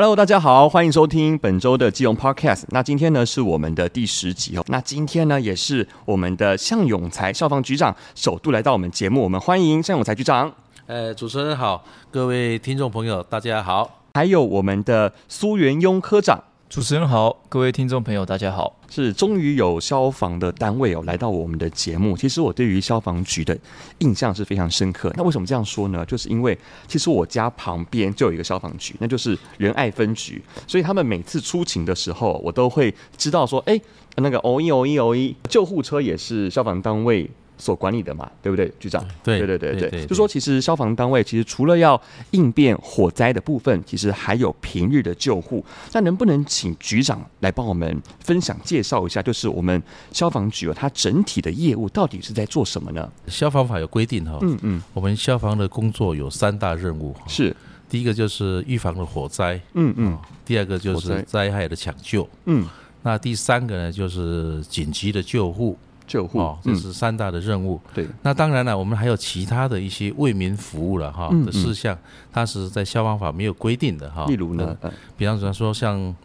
Hello，大家好，欢迎收听本周的基隆 Podcast。那今天呢是我们的第十集哦。那今天呢也是我们的向永才消防局长首度来到我们节目，我们欢迎向永才局长。呃，主持人好，各位听众朋友大家好。还有我们的苏元庸科长。主持人好，各位听众朋友，大家好。是，终于有消防的单位哦来到我们的节目。其实我对于消防局的印象是非常深刻。那为什么这样说呢？就是因为其实我家旁边就有一个消防局，那就是仁爱分局。所以他们每次出勤的时候，我都会知道说，哎，那个哦一哦一哦一，救护车也是消防单位所管理的嘛，对不对，局长？对对对对对，就说其实消防单位其实除了要应变火灾的部分，其实还有平日的救护。那能不能请局长来帮我们分享介绍一下，就是我们消防局它整体的业务到底是在做什么呢？消防法有规定哈，嗯嗯，我们消防的工作有三大任务，是。第一个就是预防的火灾，嗯嗯，第二个就是灾害的抢救，嗯，那第三个呢就是紧急的救护。救护。哦，这是三大的任务。对，那当然了，我们还有其他的一些为民服务了哈的事项，它是在消防法没有规定的哈。例如呢，比方说像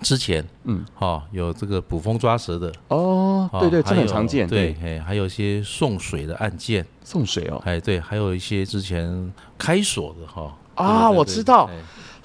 之前，嗯，哈，有这个捕风抓蛇的。哦，对对，这很常见。对，哎，还有一些送水的案件，送水哦，哎，对，还有一些之前开锁的哈。啊，我知道。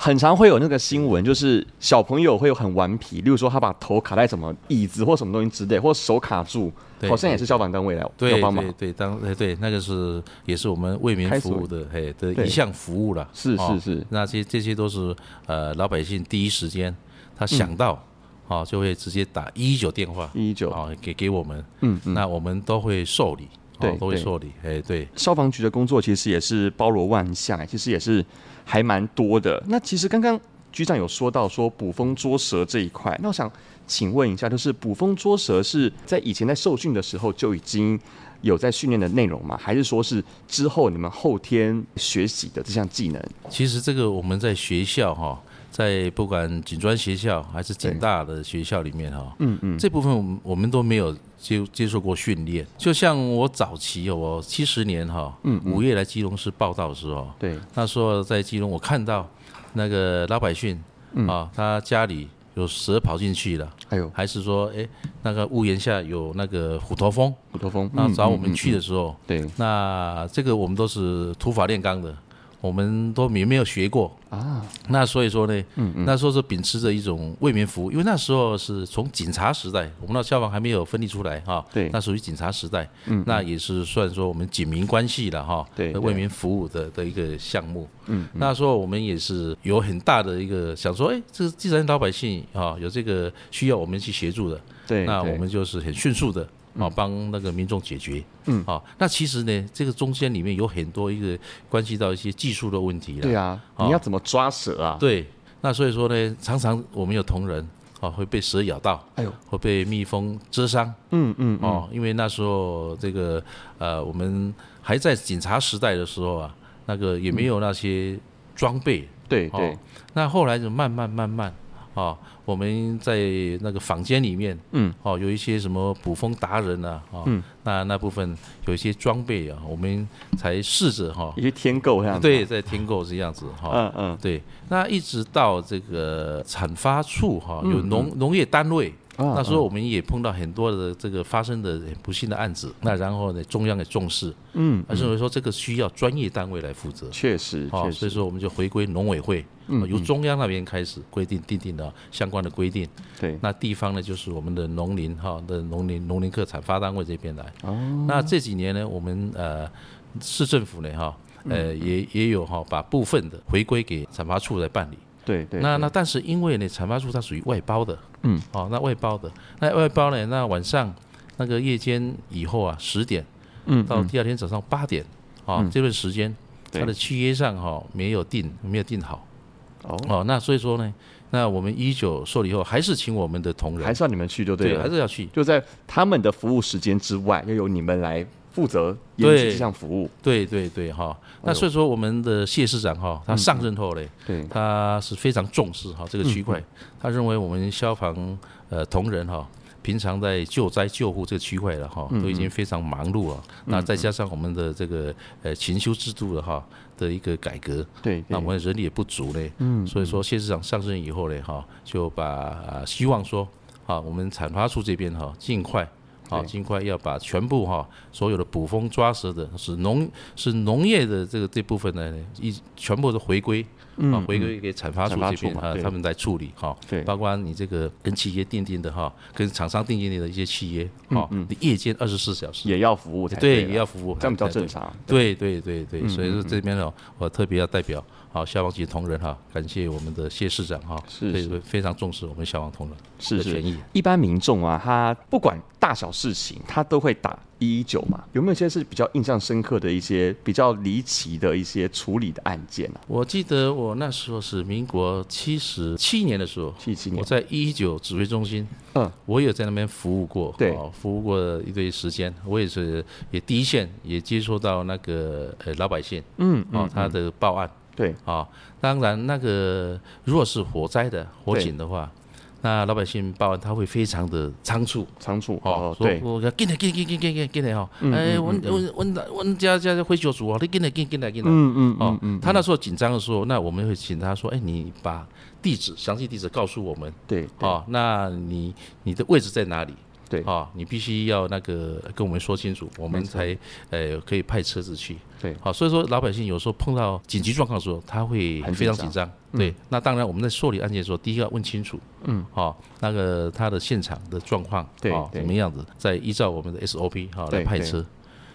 很常会有那个新闻，就是小朋友会有很顽皮，例如说他把头卡在什么椅子或什么东西之类，或手卡住，好像也是消防单位来对帮忙。对对，当对对，那个是也是我们为民服务的嘿的一项服务了。是是是，那些这些都是呃老百姓第一时间他想到，哦就会直接打一一九电话，一一九。啊给给我们，嗯，那我们都会受理，对，都会受理。哎，对，消防局的工作其实也是包罗万象，其实也是还蛮多的。那其实刚刚。局长有说到说捕风捉蛇这一块，那我想请问一下，就是捕风捉蛇是在以前在受训的时候就已经有在训练的内容吗？还是说是之后你们后天学习的这项技能？其实这个我们在学校哈，在不管警专学校还是警大的学校里面哈，嗯嗯，这部分我们我们都没有接接受过训练。就像我早期我七十年哈，嗯，五月来基隆市报道的时候，对，那时候在基隆我看到。那个老百姓啊，他家里有蛇跑进去了，还有还是说，哎，那个屋檐下有那个虎头蜂，虎头蜂，那找我们去的时候，对，那这个我们都是土法炼钢的。我们都没没有学过。啊，那所以说呢，嗯嗯，那时候是秉持着一种为民服务，因为那时候是从警察时代，我们那消防还没有分离出来哈，对，那属于警察时代，嗯，那也是算说我们警民关系了哈，对，为民服务的的一个项目，嗯，那时候我们也是有很大的一个想说，哎，这既然老百姓啊有这个需要我们去协助的，对，那我们就是很迅速的。啊，帮那个民众解决。嗯，啊，那其实呢，这个中间里面有很多一个关系到一些技术的问题了。对啊，你要怎么抓蛇啊？对，那所以说呢，常常我们有同仁啊会被蛇咬到，哎呦，会被蜜蜂蛰伤。嗯嗯，哦，因为那时候这个呃，我们还在警察时代的时候啊，那个也没有那些装备。对对，那后来就慢慢慢慢。啊，我们在那个坊间里面，嗯，哦，有一些什么捕风达人啊，啊，嗯，那那部分有一些装备啊，我们才试着哈，一些添购这样子，对，在添购这样子哈，嗯嗯，对，那一直到这个产发处哈，有农农业单位。那时候我们也碰到很多的这个发生的不幸的案子，那然后呢，中央也重视，嗯，认为说这个需要专业单位来负责，确实，哦，所以说我们就回归农委会，由中央那边开始规定定定的相关的规定，对，那地方呢就是我们的农林哈的农林农林科产发单位这边来，哦，那这几年呢，我们呃市政府呢哈，呃也也有哈把部分的回归给产发处来办理。对对，那那但是因为呢，产发处它属于外包的，嗯，哦，那外包的，那外包呢，那晚上那个夜间以后啊，十点，嗯，到第二天早上八点，啊，这段时间，它的契约上哈没有定，没有定好，哦，哦，那所以说呢，那我们一九受理以后，还是请我们的同仁，还是要你们去就对了，还是要去，就在他们的服务时间之外，要由你们来。负责延续这项服务，对对对哈。那所以说，我们的谢市长哈，他上任后嘞，对，他是非常重视哈这个区块。他认为我们消防呃同仁哈，平常在救灾救护这个区块了哈，都已经非常忙碌了。那再加上我们的这个呃勤修制度的哈的一个改革，对，那我们人力也不足嘞。嗯，所以说谢市长上任以后嘞，哈，就把希望说，啊，我们产发处这边哈，尽快。好，尽快要把全部哈所有的捕风抓蛇的，是农是农业的这个这部分呢，一全部都回归啊，回归给产发处这边啊，他们来处理哈。对，包括你这个跟企业订定的哈，跟厂商订定的一些契约哈，你夜间二十四小时。也要服务，对，也要服务，这样比较正常。对对对对，所以说这边呢，我特别要代表。好，消防局同仁哈，感谢我们的谢市长哈，是是非常重视我们消防同仁的权益。一般民众啊，他不管大小事情，他都会打一一九嘛。有没有些是比较印象深刻的一些比较离奇的一些处理的案件呢、啊？我记得我那时候是民国七十七年的时候，七七年，我在一一九指挥中心，嗯，我也在那边服务过，对，服务过一段时间，我也是也第一线也接触到那个呃老百姓，嗯，哦，他的报案。对。啊，当然那个如果是火灾的火警的话，那老百姓报案他会非常的仓促，仓促哦，对，我要进来进来进来进来进来哈，哎，我我我我家家的会修组啊，你进来进进来进来，嗯嗯哦，他那时候紧张的时候，那我们会请他说，哎，你把地址详细地址告诉我们，对，哦，那你你的位置在哪里？对，啊，你必须要那个跟我们说清楚，我们才呃可以派车子去。对，好，所以说老百姓有时候碰到紧急状况的时候，他会非常紧张。对，那当然我们在受理案件的时候，第一个要问清楚，嗯，好，那个他的现场的状况，对，怎么样子，再依照我们的 SOP 好来派车。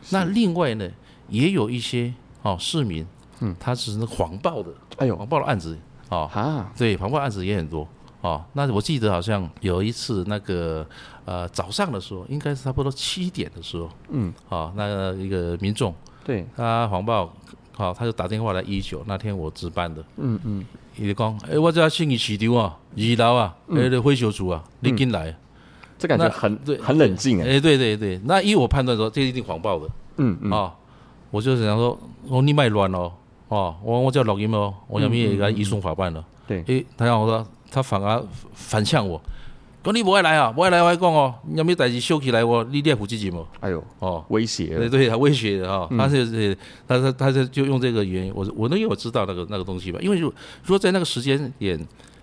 那另外呢，也有一些哦市民，嗯，他只是谎报的，哎呦，谎报的案子，哦，啊，对，谎报案子也很多。哦，那我记得好像有一次那个呃早上的时候，应该是差不多七点的时候，嗯，哦，那个一个民众，对，他谎报，好，他就打电话来一九，那天我值班的，嗯嗯，伊就讲，哎，我这信义市场啊，二楼啊，那个会修组啊，你进来，这感觉很对，很冷静哎，哎，对对对，那依我判断说，这一定谎报的，嗯嗯，啊，我就想说，哦你卖乱哦，哦，我我叫录音哦，我想咪给他移送法办了，对，哎，他让我说。他反而反向我，讲你不爱来啊，不爱来我还讲哦，你有没有代志收起来我？你列负责任哦。哎呦，哦，威胁，对对，他威胁的哈，他是，他他他是就用这个原因，我我能因为我知道那个那个东西吧，因为如如果在那个时间点，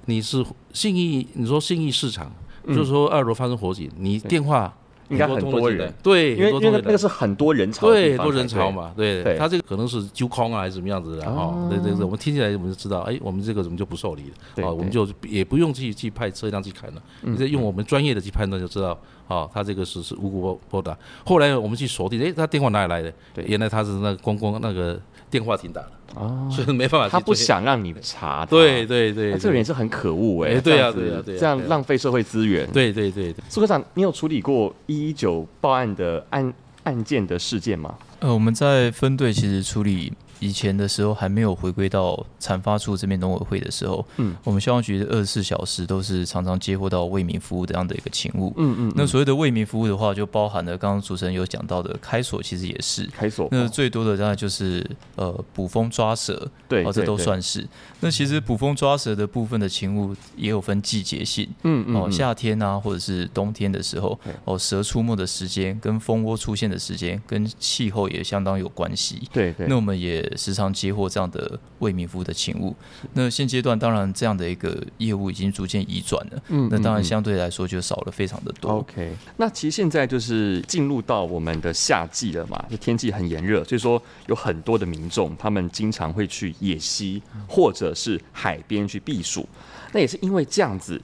你是信义，你说信义市场，就是说二楼发生火警，你电话。应该很多人，对，因为因为那个是很多人潮，对，多人潮嘛，对，他这个可能是揪空啊，还是怎么样子的哈？对对对，我们听起来我们就知道，哎，我们这个怎么就不受理了？啊，我们就也不用去去派车辆去砍了，你再用我们专业的去判断就知道，啊，他这个是是无辜拨打。后来我们去锁定，哎，他电话哪里来的？对，原来他是那个公共那个电话亭打了。哦，所以没办法，他不想让你查。对对对，这个人是很可恶哎。对啊对啊对，这样浪费社会资源。对对对对，苏科长，你有处理过一一九报案的案案件的事件吗？呃，我们在分队其实处理。以前的时候还没有回归到产发处这边农委会的时候，嗯，我们消防局的二十四小时都是常常接获到为民服务这样的一个勤务，嗯嗯。那所谓的为民服务的话，就包含了刚刚主持人有讲到的开锁，其实也是开锁。那最多的当然就是呃捕风抓蛇，对，哦这都算是。那其实捕风抓蛇的部分的勤务也有分季节性，嗯嗯。哦，夏天啊，或者是冬天的时候，哦，蛇出没的时间跟蜂窝出现的时间跟气候也相当有关系，对对。那我们也。时常接获这样的为民服务的勤务，那现阶段当然这样的一个业务已经逐渐移转了，嗯，那当然相对来说就少了非常的多。OK，那其实现在就是进入到我们的夏季了嘛，就天气很炎热，所以说有很多的民众他们经常会去野溪或者是海边去避暑，那也是因为这样子。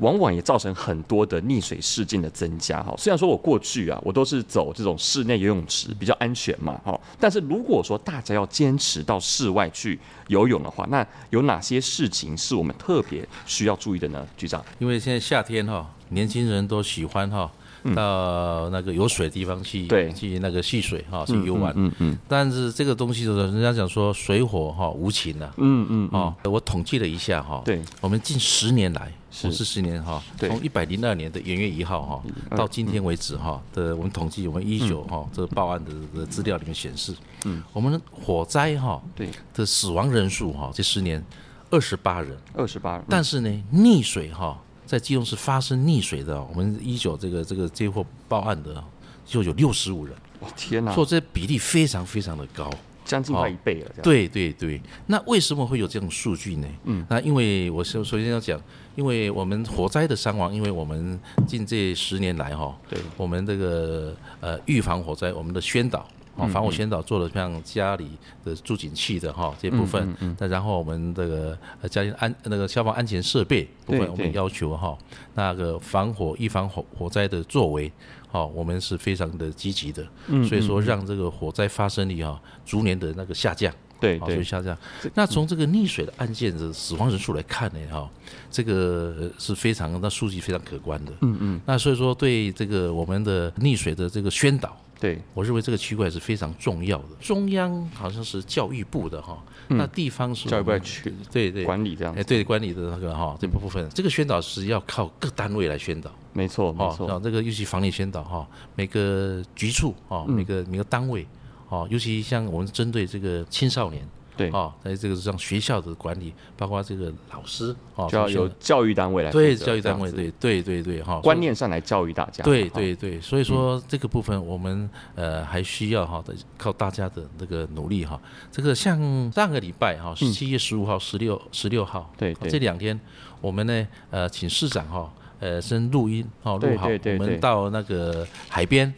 往往也造成很多的溺水事件的增加哈。虽然说我过去啊，我都是走这种室内游泳池比较安全嘛哈。但是如果说大家要坚持到室外去游泳的话，那有哪些事情是我们特别需要注意的呢？局长，因为现在夏天哈，年轻人都喜欢哈。到那个有水的地方去，对，去那个戏水哈，去游玩。嗯嗯。但是这个东西就是人家讲说水火哈无情的。嗯嗯。哦，我统计了一下哈，对，我们近十年来，五四十年哈，从一百零二年的元月一号哈，到今天为止哈的，我们统计我们一九哈这个报案的的资料里面显示，嗯，我们火灾哈对的死亡人数哈这十年二十八人，二十八人。但是呢，溺水哈。在基隆市发生溺水的，我们一九这个这个接获报案的就有六十五人。哇，天哪！所以这比例非常非常的高。将近快一倍了，对对对。那为什么会有这种数据呢？嗯，那因为我首首先要讲，因为我们火灾的伤亡，因为我们近这十年来哈，对，我们这个呃预防火灾，我们的宣导啊，防火宣导做了像家里的住警器的哈这部分，那然后我们这个呃家庭安那个消防安全设备部分，我们要求哈那个防火预防火火灾的作为。哈，我们是非常的积极的，所以说让这个火灾发生率哈逐年的那个下降，对，所以下降。那从这个溺水的案件的死亡人数来看呢，哈，这个是非常那数据非常可观的，嗯嗯。那所以说对这个我们的溺水的这个宣导。对，我认为这个区块是非常重要的。中央好像是教育部的哈，那地方是教育部去对对管理这样，哎对管理的那个哈这部分，这个宣导是要靠各单位来宣导，没错没错。这个尤其防溺宣导哈，每个局处啊，每个每个单位啊，尤其像我们针对这个青少年。对啊，在这个像学校的管理，包括这个老师哦，就要由教育单位来对教育单位，对对对对哈，观念上来教育大家。对对对，所以说这个部分我们呃还需要哈的靠大家的那个努力哈。这个像上个礼拜哈，七月十五号、十六十六号，对这两天我们呢呃请市长哈呃先录音哦录好，我们到那个海边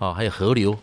啊还有河流。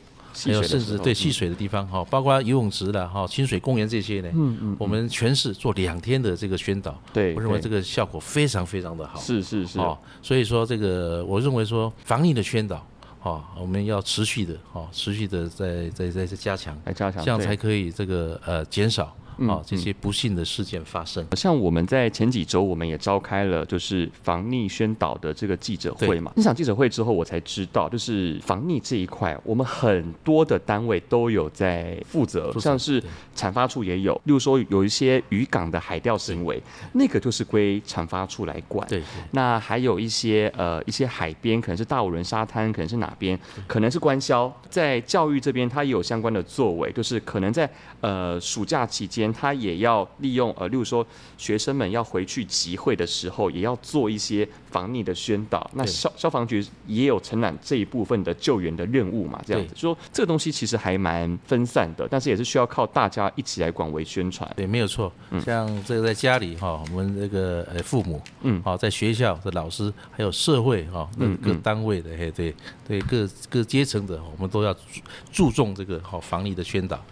还有甚至对戏水的地方哈，包括游泳池的哈、清水公园这些呢，嗯嗯，我们全市做两天的这个宣导，对，我认为这个效果非常非常的好，是是是，所以说这个我认为说防疫的宣导，哈，我们要持续的哈，持续的在在在在加强，来加强，这样才可以这个呃减少。啊，这些不幸的事件发生，像我们在前几周，我们也召开了就是防溺宣导的这个记者会嘛。那场记者会之后，我才知道，就是防溺这一块，我们很多的单位都有在负责，像是产发处也有，例如说有一些渔港的海钓行为，那个就是归产发处来管。对。那还有一些呃一些海边，可能是大武仑沙滩，可能是哪边，可能是官销，在教育这边，他也有相关的作为，就是可能在呃暑假期间。他也要利用呃，例如说学生们要回去集会的时候，也要做一些防溺的宣导。那消消防局也有承揽这一部分的救援的任务嘛，这样子说这个东西其实还蛮分散的，但是也是需要靠大家一起来广为宣传。对，没有错。像这个在家里哈，我们这个呃父母，嗯，好，在学校的老师，还有社会哈，那各单位的，嘿，对对，各各阶层的，我们都要注重这个好防溺的宣导。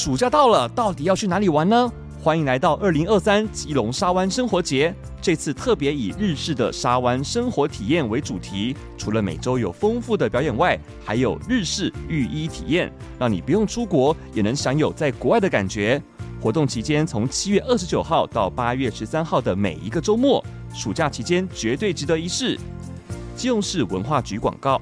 暑假到了，到底要去哪里玩呢？欢迎来到二零二三基隆沙湾生活节。这次特别以日式的沙湾生活体验为主题，除了每周有丰富的表演外，还有日式浴衣体验，让你不用出国也能享有在国外的感觉。活动期间从七月二十九号到八月十三号的每一个周末，暑假期间绝对值得一试。基隆市文化局广告。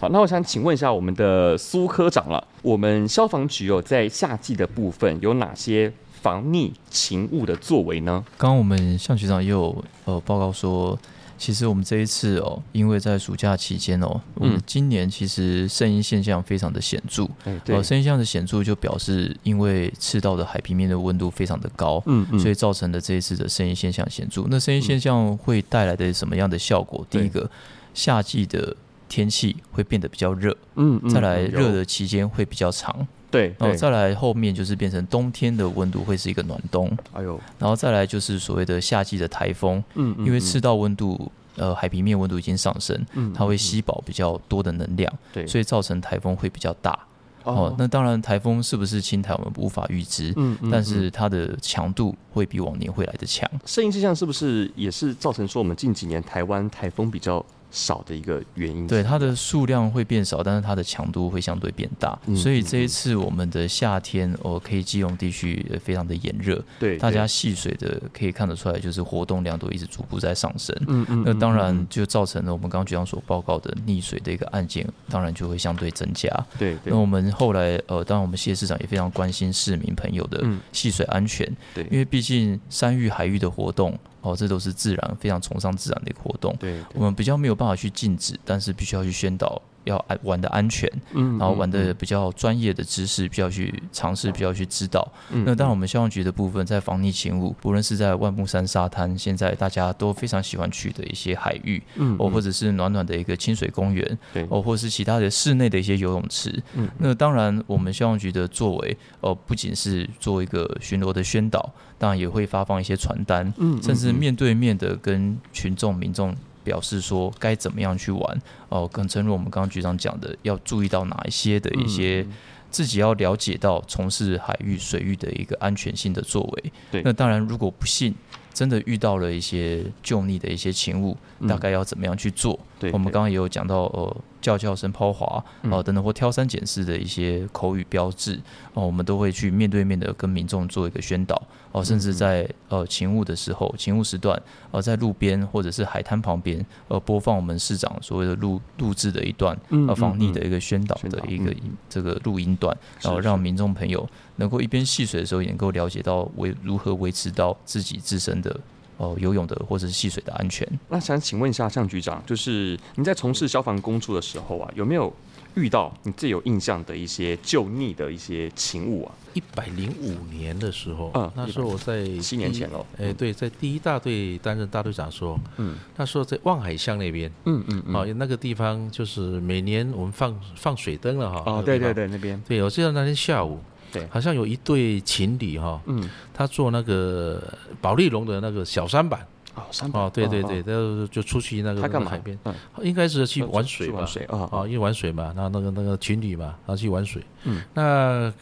好，那我想请问一下我们的苏科长了，我们消防局有在夏季的部分有哪些防溺勤务的作为呢？刚刚我们向局长也有呃报告说，其实我们这一次哦，因为在暑假期间哦，我们今年其实圣婴现象非常的显著，嗯，对，圣婴现象的显著就表示因为赤道的海平面的温度非常的高，嗯嗯，所以造成的这一次的圣婴现象显著。那圣婴现象会带来的什么样的效果？第一个，夏季的天气会变得比较热，嗯，再来热的期间会比较长，对，然后再来后面就是变成冬天的温度会是一个暖冬，哎呦，然后再来就是所谓的夏季的台风，嗯，因为赤道温度，呃，海平面温度已经上升，嗯，它会吸饱比较多的能量，对，所以造成台风会比较大，哦，那当然台风是不是青台我们无法预知，嗯，但是它的强度会比往年会来的强。声音现象是不是也是造成说我们近几年台湾台风比较少的一个原因，对它的数量会变少，但是它的强度会相对变大。嗯、所以这一次我们的夏天，哦，可以基隆地区非常的炎热，对，大家戏水的可以看得出来，就是活动量都一直逐步在上升。嗯嗯，那当然就造成了我们刚刚局长所报告的溺水的一个案件，当然就会相对增加。对，对，那我们后来呃，当然我们谢市长也非常关心市民朋友的戏水安全，对，因为毕竟山域海域的活动。哦，这都是自然，非常崇尚自然的一个活动。对，对，我们比较没有办法去禁止，但是必须要去宣导要安玩的安全，嗯，然后玩的比较专业的知识，比较去尝试，比较去知道。嗯，那当然我们消防局的部分在防溺勤务，不论是在万木山沙滩，现在大家都非常喜欢去的一些海域，嗯，哦，或者是暖暖的一个清水公园，对，哦，或者是其他的室内的一些游泳池，嗯，那当然我们消防局的作为，哦，不仅是做一个巡逻的宣导，当然也会发放一些传单，嗯，甚至面对面的跟群众民众。表示说该怎么样去玩哦，跟正如我们刚刚局长讲的，要注意到哪一些的一些自己要了解到从事海域水域的一个安全性的作为。对，那当然如果不幸真的遇到了一些救溺的一些情物，大概要怎么样去做？对，我们刚刚也有讲到呃。叫叫声、抛滑哦等等，或挑三拣四的一些口语标志哦，我们都会去面对面的跟民众做一个宣导哦，甚至在呃勤务的时候、勤务时段呃，在路边或者是海滩旁边呃播放我们市长所谓的录录制的一段呃防溺的一个宣导的一个这个录音段，然后让民众朋友能够一边戏水的时候也能够了解到维如何维持到自己自身的。哦，游泳的或者是戏水的安全。那想请问一下，向局长，就是你在从事消防工作的时候啊，有没有遇到你最有印象的一些救溺的一些情物啊？一百零五年的时候，嗯，那时候我在七年前喽。哎，对，在第一大队担任大队长的时候，嗯，那时候在望海巷那边，嗯嗯，哦，那个地方就是每年我们放放水灯了哈。哦，对对对，那边。对，我记得那天下午。对，好像有一对情侣哈，嗯，他坐那个保丽龙的那个小舢板，哦，三板，哦，对对对，就就出去那个海边，嗯，应该是去玩水吧，啊，因为玩水嘛，然后那个那个情侣嘛，然后去玩水，嗯，那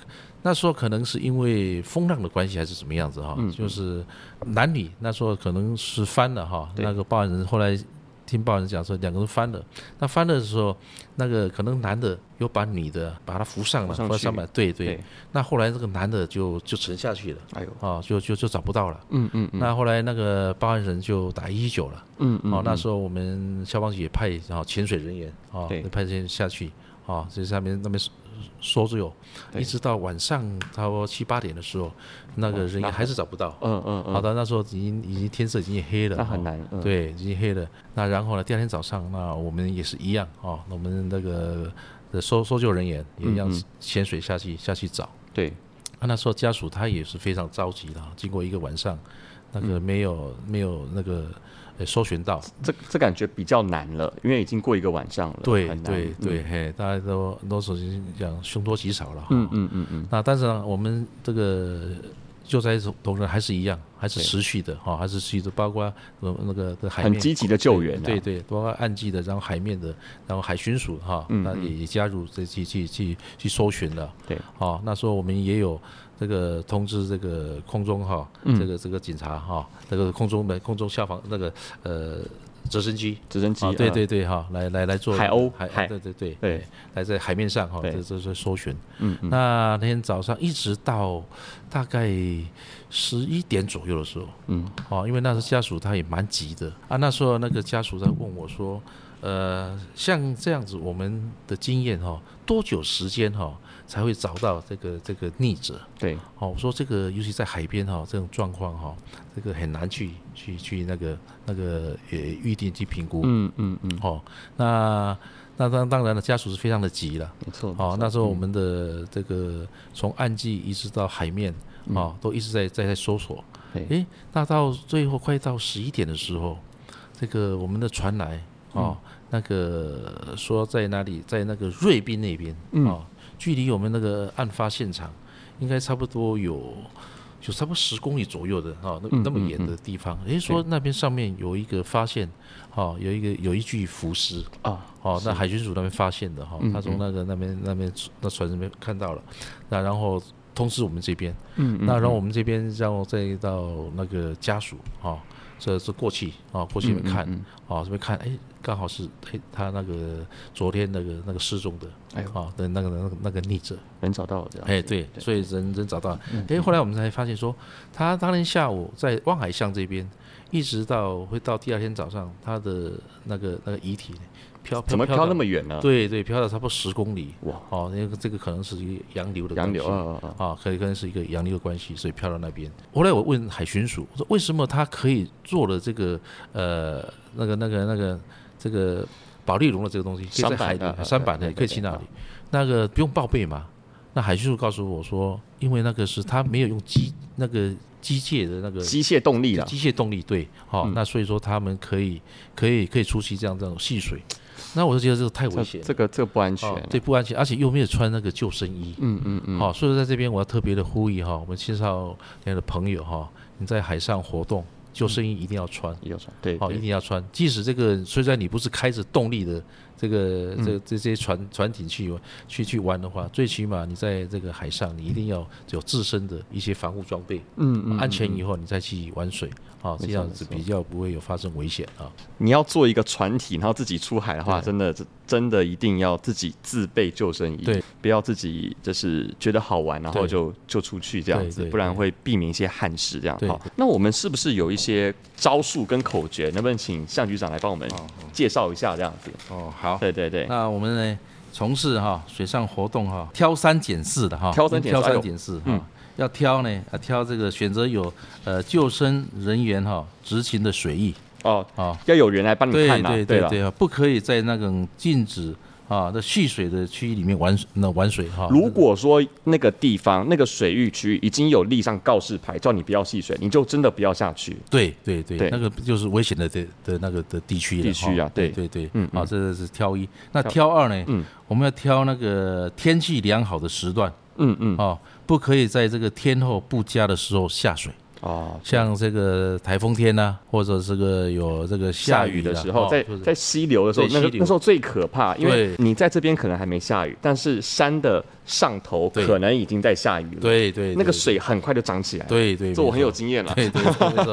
那时候可能是因为风浪的关系还是怎么样子哈，就是男女那时候可能是翻了哈，那个报案人后来。听报人讲说，两个人翻了。那翻了的时候，那个可能男的又把女的把他扶上了，扶上上对对。对那后来这个男的就就沉下去了，哎呦，啊，就就就找不到了。嗯嗯。嗯那后来那个报案人就打一一九了。嗯嗯。哦，那时候我们消防局也派然后潜水人员啊，对派人下去啊，这下面那边。说只有，一直到晚上差不多七八点的时候，那个人也还是找不到。嗯嗯。好的，那时候已经已经天色已经黑了。那很难。对，已经黑了。那然后呢？第二天早上，那我们也是一样哦。我们那个的搜搜救人员也一样潜水下去下去找。对。那那时候家属他也是非常着急的，经过一个晚上，那个没有没有那个。搜寻到这这感觉比较难了，因为已经过一个晚上了。对对对，嘿，大家都都首先讲凶多吉少了。嗯嗯嗯嗯。那但是呢，我们这个救灾同仁还是一样，还是持续的哈，还是持续的，包括那个的海面很积极的救援。对对，包括岸际的，然后海面的，然后海巡署哈，那也也加入这去去去去搜寻了。对，好，那时候我们也有。这个通知这个空中哈，这个这个警察哈，这个空中的空中消防那个呃直升机，直升机，对对对哈，来来来做海鸥海，对对对对，来在海面上哈，这这是搜寻。嗯嗯。那天早上一直到大概十一点左右的时候，嗯，哦，因为那时候家属他也蛮急的。啊，那时候那个家属在问我说，呃，像这样子我们的经验哈，多久时间哈？才会找到这个这个溺者。对，哦，我说这个，尤其在海边哈，这种状况哈，这个很难去去去那个那个呃预定去评估。嗯嗯嗯。哦，那那当当然了，家属是非常的急了。没错。哦，那时候我们的这个从岸际一直到海面啊，都一直在在在搜索。哎，那到最后快到十一点的时候，这个我们的船来哦，那个说在哪里，在那个瑞滨那边啊。距离我们那个案发现场，应该差不多有，就差不多十公里左右的哈，那那么远的地方。诶，说那边上面有一个发现，哈，有一个有一具浮尸。啊，哦，那海军署那边发现的哈，他从那个那边那边那船上面看到了，那然后通知我们这边，嗯，那然后我们这边然后再到那个家属哈。这是过去啊，过去里面看啊，这边看，哎，刚好是哎，他那个昨天那个那个失踪的，哎，啊的那个那个那个逆者，人找到了这样，哎，对，所以人人找到了，哎，后来我们才发现说，他当天下午在望海巷这边，一直到会到第二天早上，他的那个那个遗体。飘怎么飘那么远呢？对对，飘了差不多十公里。哇，哦，那个这个可能是一个洋流的关系。洋流啊啊啊！可以可能是一个洋流的关系，所以飘到那边。后来我问海巡署，我说为什么他可以做了这个呃那个那个那个这个保利龙的这个东西，可以在海底三板的可以去那里，那个不用报备嘛。那海巡署告诉我说，因为那个是他没有用机那个机械的那个机械动力了，机械动力对，好、嗯，那所以说他们可以可以可以出去这样这种戏水。那我就觉得这个太危险，这个这个不安全，对，不安全，而且又没有穿那个救生衣，嗯嗯嗯，好，所以说在这边我要特别的呼吁哈，我们青少年的朋友哈，你在海上活动，救生衣一定要穿，一定要穿，对，好，一定要穿，即使这个虽然你不是开着动力的。这个这这这些船船艇去去去玩的话，最起码你在这个海上，你一定要有自身的一些防护装备，嗯嗯，安全以后你再去玩水，啊，这样子比较不会有发生危险啊。你要做一个船体，然后自己出海的话，真的真的一定要自己自备救生衣，对，不要自己就是觉得好玩，然后就就出去这样子，不然会避免一些憾事这样。好，那我们是不是有一些招数跟口诀？能不能请向局长来帮我们介绍一下这样子？哦，好，对对对。那我们呢，从事哈水上活动哈，挑三拣四的哈，挑三挑三拣四哈，要挑呢啊挑这个选择有呃救生人员哈执勤的水域。哦哦，要有人来帮你看呐，对对对啊，不可以在那种禁止。啊，那戏水的区域里面玩那玩水哈。如果说那个地方那个水域区域已经有立上告示牌，叫你不要戏水，你就真的不要下去。对对对，那个就是危险的的的那个的地区地区啊，对对对，嗯，好，这是挑一。那挑二呢？嗯，我们要挑那个天气良好的时段。嗯嗯，哦，不可以在这个天候不佳的时候下水。哦，像这个台风天呐、啊，或者这个有这个下雨的时候，在在溪流的时候，那个那时候最可怕，因为你在这边可能还没下雨，但是山的上头可能已经在下雨了。对对，那个水很快就涨起来。对对，这我很有经验了。对对，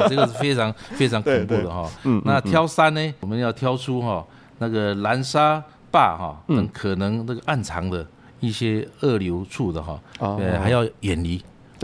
这个是非常非常恐怖的哈。嗯，那挑山呢，我们要挑出哈那个蓝沙坝哈等可能那个暗藏的一些二流处的哈，呃，还要远离。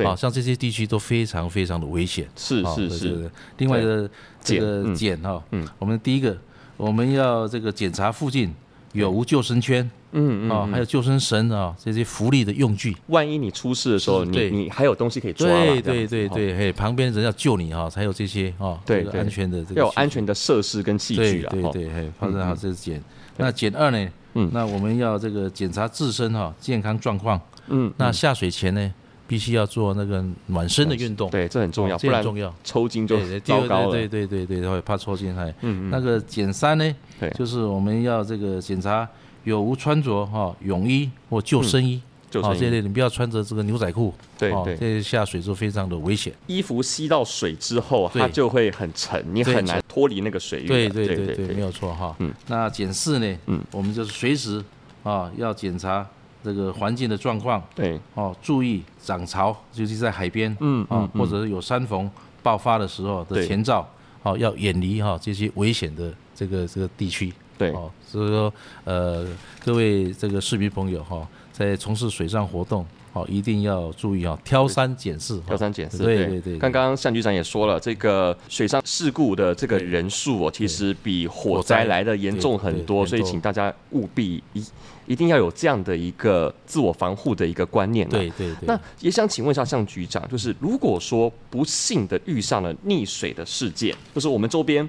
好像这些地区都非常非常的危险，是是是。另外的这个检哈，嗯，我们第一个我们要这个检查附近有无救生圈，嗯嗯，啊，还有救生绳啊，这些浮力的用具。万一你出事的时候，你你还有东西可以抓。对对对对，嘿，旁边人要救你哈，才有这些啊，对安全的这个要有安全的设施跟器具啊。对对，嘿，发生好这是检。那检二呢？嗯，那我们要这个检查自身哈健康状况。嗯，那下水前呢？必须要做那个暖身的运动，对，这很重要，这很重要，抽筋就糟糕了。对对对对，会怕抽筋还。嗯嗯。那个减三呢？对，就是我们要这个检查有无穿着哈泳衣或救生衣，救生衣。这类你不要穿着这个牛仔裤，对对，这些下水就非常的危险。衣服吸到水之后，它就会很沉，你很难脱离那个水域。对对对对，没有错哈。嗯。那减四呢？嗯，我们就是随时啊要检查。这个环境的状况，对。哦，注意涨潮，尤其在海边，嗯啊，或者是有山洪爆发的时候的前兆，哦，要远离哈这些危险的这个这个地区，对。哦，所以说呃，各位这个市民朋友哈，在从事水上活动，哦，一定要注意啊，挑三拣四，挑三拣四，对对对。刚刚向局长也说了，这个水上事故的这个人数哦，其实比火灾来的严重很多，所以请大家务必一。一定要有这样的一个自我防护的一个观念。对对对。那也想请问一下向局长，就是如果说不幸的遇上了溺水的事件，就是我们周边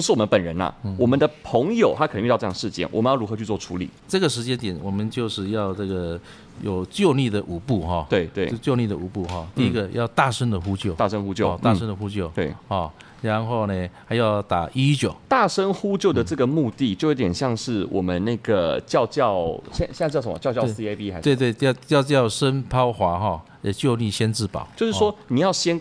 不是我们本人呐，我们的朋友他可能遇到这样事件，我们要如何去做处理？这个时间点，我们就是要这个有救溺的五步哈。对对。救溺的五步哈。第一个要大声的呼救。大声呼救。大声的呼救。对。啊。然后呢，还要打一一九。大声呼救的这个目的，就有点像是我们那个叫叫，现现在叫什么？叫叫 CAB 还是？对对，叫叫叫声抛滑哈，呃，救溺先自保。就是说，你要先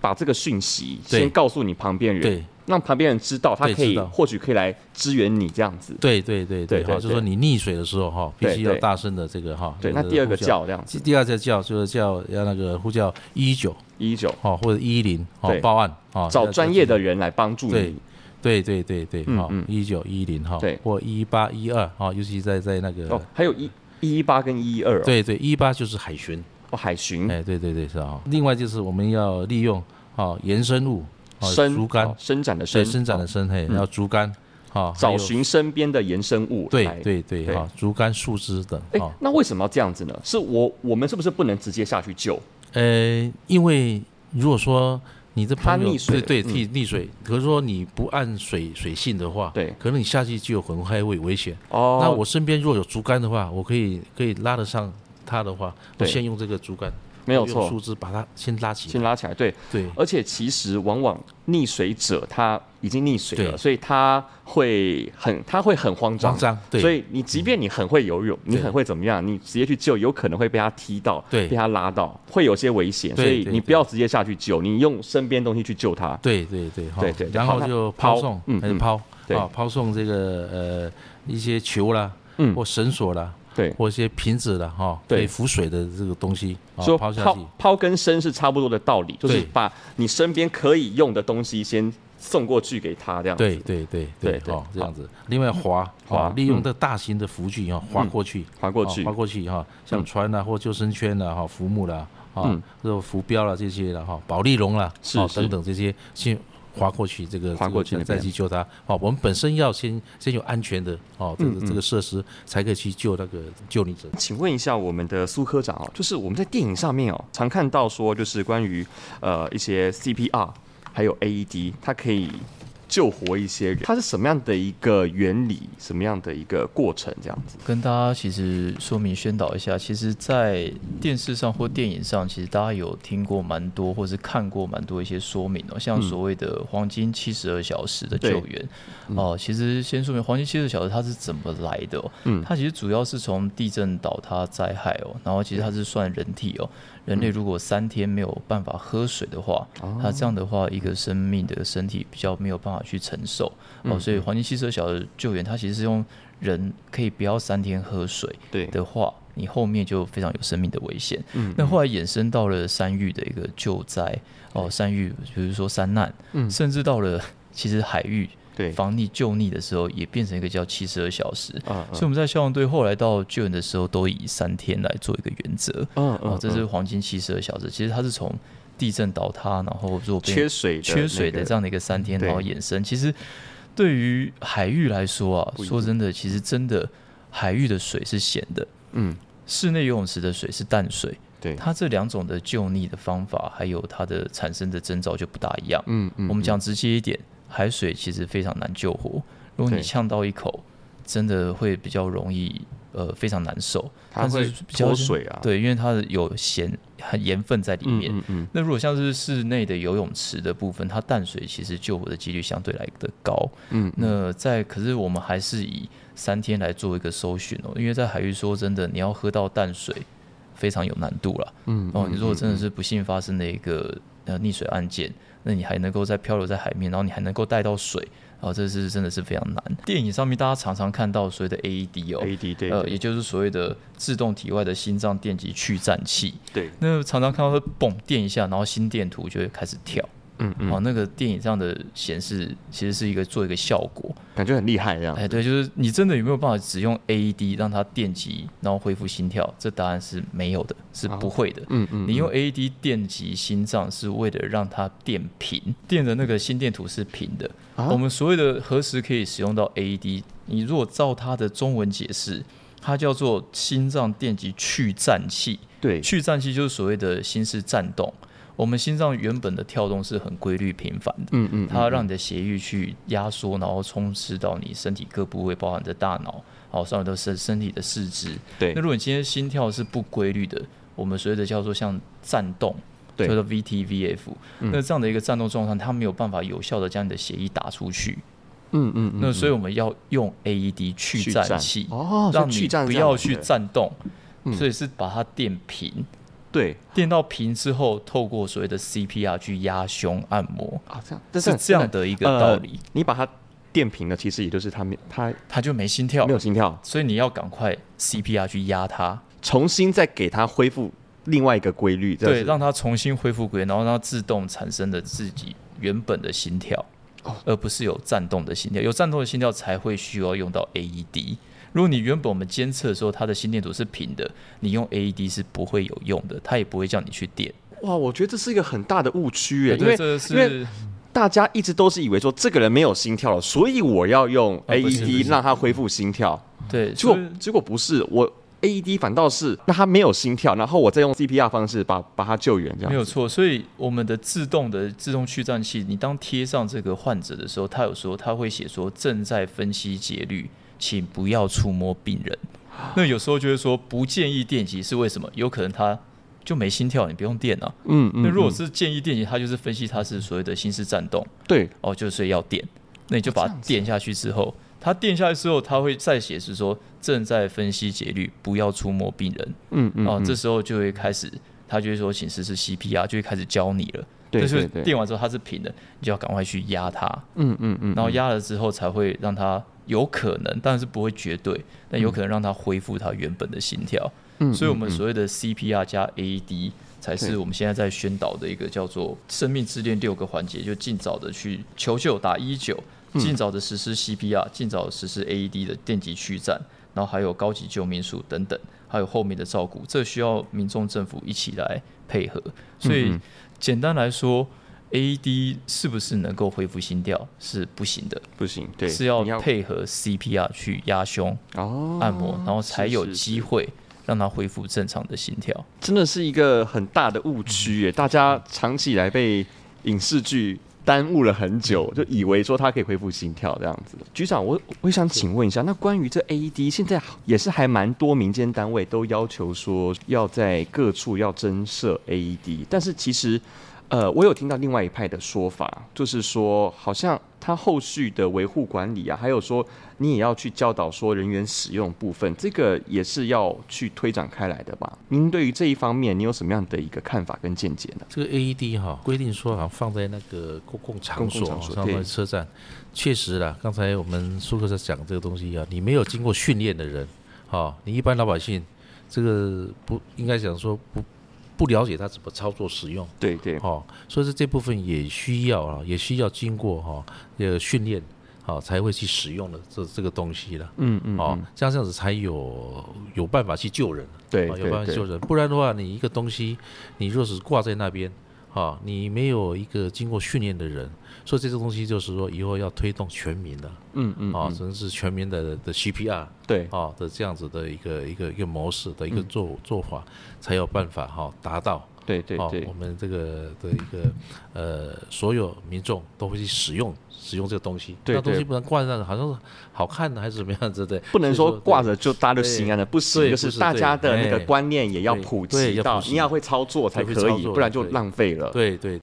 把这个讯息先告诉你旁边人。对。让旁边人知道，他可以或许可以来支援你这样子。对对对对，好，就是说你溺水的时候哈，必须要大声的这个哈。对，那第二个叫这样子。第二个叫就是叫要那个呼叫一一九一一九哈，或者一一零哈报案哦，找专业的人来帮助你。对对对对对，哈，一一九一一零哈，对，或一一八一二哈，尤其在在那个哦，还有一一一八跟一一二。对对，一一八就是海巡哦，海巡。哎，对对对是啊。另外就是我们要利用啊延伸物。伸竹竿，伸展的伸，伸展的伸，嘿，然后竹竿，好，找寻身边的延伸物，对对对，哈，竹竿、树枝等。哎，那为什么要这样子呢？是我我们是不是不能直接下去救？呃，因为如果说你的朋友对对溺溺水，可是说你不按水水性的话，对，可能你下去就有很快会危险。哦，那我身边如果有竹竿的话，我可以可以拉得上他的话，我先用这个竹竿。没有错，用树枝把它先拉起来，先拉起来，对对。而且其实往往溺水者他已经溺水了，所以他会很他会很慌张，慌张。对。所以你即便你很会游泳，你很会怎么样，你直接去救，有可能会被他踢到，对，被他拉到，会有些危险。所以你不要直接下去救，你用身边东西去救他。对对对，对对。然后就抛送，嗯，抛，对，抛送这个呃一些球啦，嗯，或绳索啦。对，或一些瓶子的哈，可以浮水的这个东西，说抛下去，抛跟升是差不多的道理，就是把你身边可以用的东西先送过去给他，这样子。对对对对，哦，这样子。另外划划，利用这大型的浮具啊，划过去，划过去，划过去哈，像船啊或救生圈啊哈，浮木啦，啊，这个浮标啦这些的哈，保利龙啦，是。等等这些先。划过去，这个划过去再去救他。哦，我们本身要先先有安全的哦，这个这个设施才可以去救那个救溺者。请问一下我们的苏科长哦，就是我们在电影上面哦，常看到说就是关于呃一些 CPR 还有 AED，它可以。救活一些人，它是什么样的一个原理？什么样的一个过程？这样子跟大家其实说明宣导一下。其实，在电视上或电影上，其实大家有听过蛮多，或是看过蛮多一些说明哦。像所谓的黄金七十二小时的救援哦、嗯呃，其实先说明黄金七十二小时它是怎么来的、哦。嗯，它其实主要是从地震倒塌灾害哦，然后其实它是算人体哦。人类如果三天没有办法喝水的话，它这样的话，一个生命的身体比较没有办法去承受哦。所以黄金汽车小的救援，它其实是用人可以不要三天喝水的话，你后面就非常有生命的危险。那后来衍生到了山域的一个救灾哦，山域比如说山难，甚至到了其实海域。对，防溺救溺的时候也变成一个叫七十二小时，所以我们在消防队后来到救援的时候都以三天来做一个原则，嗯嗯，这是黄金七十二小时。其实它是从地震倒塌，然后如果缺水、缺水的这样的一个三天，然后衍生。其实对于海域来说啊，说真的，其实真的海域的水是咸的，嗯，室内游泳池的水是淡水，对，它这两种的救溺的方法还有它的产生的征兆就不大一样，嗯嗯，我们讲直接一点。海水其实非常难救活，如果你呛到一口，真的会比较容易，呃，非常难受。它会脱水啊，对，因为它有咸、盐分在里面。嗯嗯，嗯。那如果像是室内的游泳池的部分，它淡水其实救活的几率相对来的高。嗯。那在可是我们还是以三天来做一个搜寻哦，因为在海域说真的，你要喝到淡水非常有难度了。嗯。哦，你如果真的是不幸发生的一个呃溺水案件。那你还能够在漂流在海面，然后你还能够带到水，然后这是真的是非常难。电影上面大家常常看到所谓的 AED 哦，AED 对，呃，也就是所谓的自动体外的心脏电极去颤器，对。那常常看到它嘣电一下，然后心电图就会开始跳。嗯嗯，哦，那个电影上的显示其实是一个做一个效果，感觉很厉害这样。哎，对，就是你真的有没有办法只用 AED 让它电击，然后恢复心跳？这答案是没有的，是不会的。嗯嗯，你用 AED 电击心脏是为了让它电平，电的那个心电图是平的。我们所谓的何时可以使用到 AED？你如果照它的中文解释，它叫做心脏电击去颤器。对，去颤器就是所谓的心室颤动。我们心脏原本的跳动是很规律频繁的，嗯嗯，它让你的血液去压缩，然后充斥到你身体各部位，包含着大脑，好，上面都是身体的四肢。对，那如果你今天心跳是不规律的，我们所谓的叫做像颤动，叫做 VT-VF，那这样的一个颤动状态，它没有办法有效的将你的血液打出去。嗯嗯，那所以我们要用 AED 去颤器，哦，让你不要去颤动，所以是把它电平。对，电到平之后，透过所谓的 CPR 去压胸按摩。啊，这样这是这样的一个道理。呃、你把它电平了，其实也就是它没它它就没心跳，没有心跳，所以你要赶快 CPR 去压它，重新再给它恢复另外一个规律，对，让它重新恢复规律，然后让它自动产生的自己原本的心跳，哦、而不是有颤动的心跳，有颤动的心跳才会需要用到 AED。如果你原本我们监测的时候，它的心电图是平的，你用 AED 是不会有用的，它也不会叫你去电。哇，我觉得这是一个很大的误区诶，因为因为大家一直都是以为说这个人没有心跳了，所以我要用 AED 让他恢复心跳。对，结果结果不是，我 AED 反倒是那他没有心跳，然后我再用 CPR 方式把把他救援，这样没有错。所以我们的自动的自动去颤器，你当贴上这个患者的时候，他有时候他会写说正在分析节律，请不要触摸病人。那有时候就是说不建议电击，是为什么？有可能他就没心跳，你不用电啊。嗯嗯。那如果是建议电击，他就是分析他是所谓的心室颤动。对。哦，就是要电，那你就把它电下去之后。他电下去之后，他会再写是说正在分析节律，不要触摸病人。嗯嗯，啊，这时候就会开始，他就会说请实施 CPR，就会开始教你了。对对对。电完之后它是平的，你就要赶快去压它。嗯嗯嗯。然后压了之后才会让它有可能，但是不会绝对，但有可能让它恢复它原本的心跳。嗯。所以我们所谓的 CPR 加 AED 才是我们现在在宣导的一个叫做生命之链六个环节，就尽早的去求救，打一一九。尽早的实施 CPR，尽早的实施 AED 的电击驱战，然后还有高级救命术等等，还有后面的照顾，这需要民众政府一起来配合。所以简单来说，AED 是不是能够恢复心跳是不行的，不行，对，是要配合 CPR 去压胸、哦、按摩，然后才有机会让它恢复正常的心跳。真的是一个很大的误区耶，大家长期以来被影视剧。耽误了很久，就以为说他可以恢复心跳这样子。局长，我我想请问一下，那关于这 AED，现在也是还蛮多民间单位都要求说要在各处要增设 AED，但是其实。呃，我有听到另外一派的说法，就是说，好像他后续的维护管理啊，还有说你也要去教导说人员使用部分，这个也是要去推展开来的吧？您对于这一方面，你有什么样的一个看法跟见解呢？这个 AED 哈，规定说好像放在那个公共场所，放在车站，确实啦。刚才我们苏克在讲这个东西啊，你没有经过训练的人，哈，你一般老百姓，这个不应该讲说不。不了解它怎么操作使用，对对，哦，所以说这部分也需要啊，也需要经过哈这个训练，好才会去使用的这这个东西了，嗯嗯，哦，这样这样子才有有办法去救人，对，有办法去救人，不然的话，你一个东西你若是挂在那边，哈，你没有一个经过训练的人。所以这个东西就是说，以后要推动全民的，嗯嗯，啊，甚至是全民的的 CPR，对，啊的这样子的一个一个一个模式的一个做做法，才有办法哈达到，对对对，我们这个的一个呃，所有民众都会去使用使用这个东西，那东西不能挂在那，好像是好看的还是怎么样子的，不能说挂着就大家都心安的，不行，就是大家的那个观念也要普及到，你要会操作才可以，不然就浪费了，对对。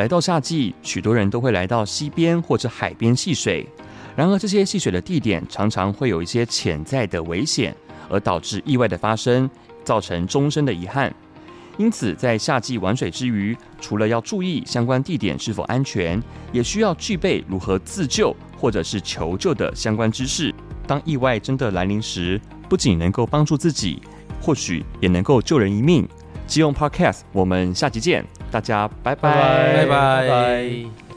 来到夏季，许多人都会来到溪边或者海边戏水。然而，这些戏水的地点常常会有一些潜在的危险，而导致意外的发生，造成终身的遗憾。因此，在夏季玩水之余，除了要注意相关地点是否安全，也需要具备如何自救或者是求救的相关知识。当意外真的来临时，不仅能够帮助自己，或许也能够救人一命。基用 Podcast，我们下集见，大家拜拜，拜拜。